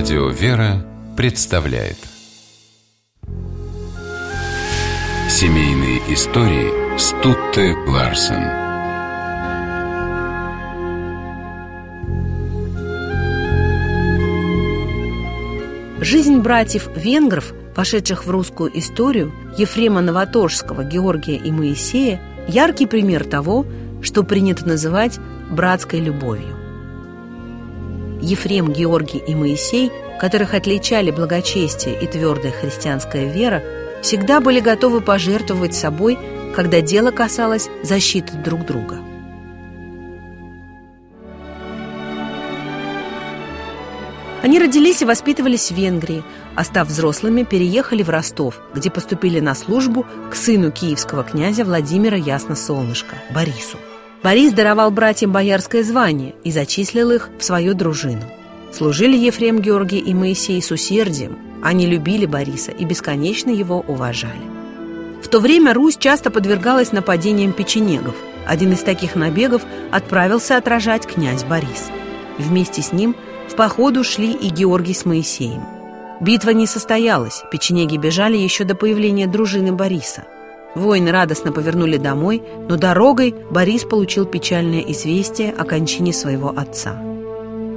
Радио «Вера» представляет Семейные истории Стутте Ларсен Жизнь братьев-венгров, вошедших в русскую историю, Ефрема Новоторжского, Георгия и Моисея, яркий пример того, что принято называть братской любовью. Ефрем, Георгий и Моисей, которых отличали благочестие и твердая христианская вера, всегда были готовы пожертвовать собой, когда дело касалось защиты друг друга. Они родились и воспитывались в Венгрии, а став взрослыми, переехали в Ростов, где поступили на службу к сыну киевского князя Владимира Ясно-Солнышко, Борису. Борис даровал братьям боярское звание и зачислил их в свою дружину. Служили Ефрем, Георгий и Моисей с усердием. Они любили Бориса и бесконечно его уважали. В то время Русь часто подвергалась нападениям печенегов. Один из таких набегов отправился отражать князь Борис. Вместе с ним в походу шли и Георгий с Моисеем. Битва не состоялась, печенеги бежали еще до появления дружины Бориса – Воины радостно повернули домой, но дорогой Борис получил печальное известие о кончине своего отца.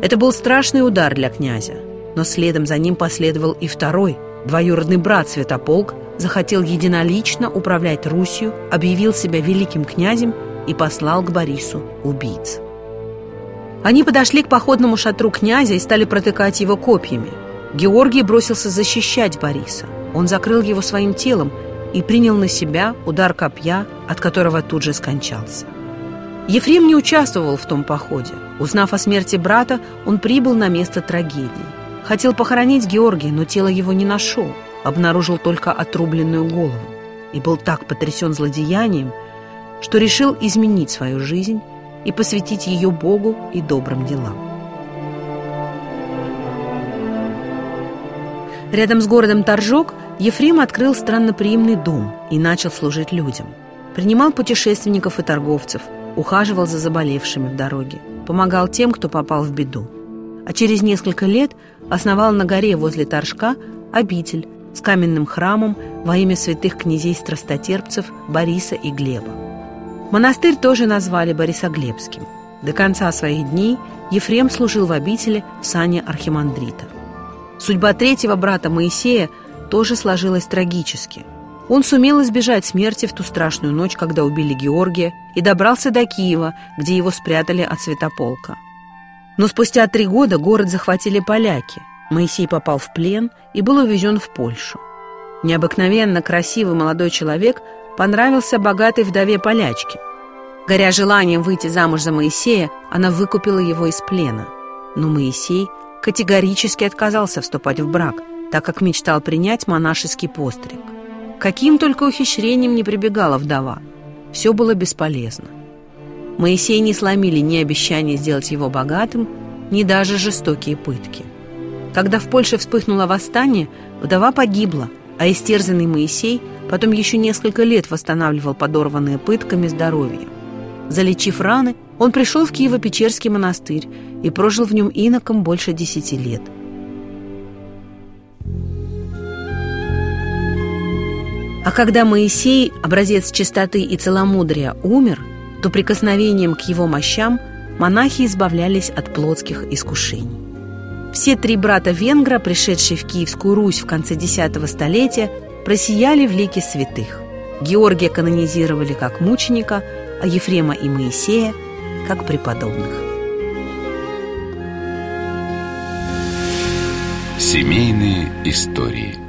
Это был страшный удар для князя, но следом за ним последовал и второй. Двоюродный брат Святополк захотел единолично управлять Русью, объявил себя великим князем и послал к Борису убийц. Они подошли к походному шатру князя и стали протыкать его копьями. Георгий бросился защищать Бориса. Он закрыл его своим телом и принял на себя удар копья, от которого тут же скончался. Ефрем не участвовал в том походе. Узнав о смерти брата, он прибыл на место трагедии. Хотел похоронить Георгия, но тело его не нашел, обнаружил только отрубленную голову и был так потрясен злодеянием, что решил изменить свою жизнь и посвятить ее Богу и добрым делам. Рядом с городом Торжок Ефрем открыл странноприимный дом и начал служить людям. Принимал путешественников и торговцев, ухаживал за заболевшими в дороге, помогал тем, кто попал в беду. А через несколько лет основал на горе возле Торжка обитель с каменным храмом во имя святых князей-страстотерпцев Бориса и Глеба. Монастырь тоже назвали Борисоглебским. До конца своих дней Ефрем служил в обители в сане архимандрита. Судьба третьего брата Моисея – тоже сложилось трагически. Он сумел избежать смерти в ту страшную ночь, когда убили Георгия, и добрался до Киева, где его спрятали от святополка. Но спустя три года город захватили поляки. Моисей попал в плен и был увезен в Польшу. Необыкновенно красивый молодой человек понравился богатой вдове полячки. Горя желанием выйти замуж за Моисея, она выкупила его из плена. Но Моисей категорически отказался вступать в брак – так как мечтал принять монашеский постриг. Каким только ухищрением не прибегала вдова. Все было бесполезно. Моисей не сломили ни обещания сделать его богатым, ни даже жестокие пытки. Когда в Польше вспыхнуло восстание, вдова погибла, а истерзанный Моисей потом еще несколько лет восстанавливал подорванные пытками здоровье. Залечив раны, он пришел в Киево-Печерский монастырь и прожил в нем иноком больше десяти лет – когда Моисей, образец чистоты и целомудрия, умер, то прикосновением к его мощам монахи избавлялись от плотских искушений. Все три брата Венгра, пришедшие в Киевскую Русь в конце X столетия, просияли в лике святых. Георгия канонизировали как мученика, а Ефрема и Моисея – как преподобных. Семейные истории –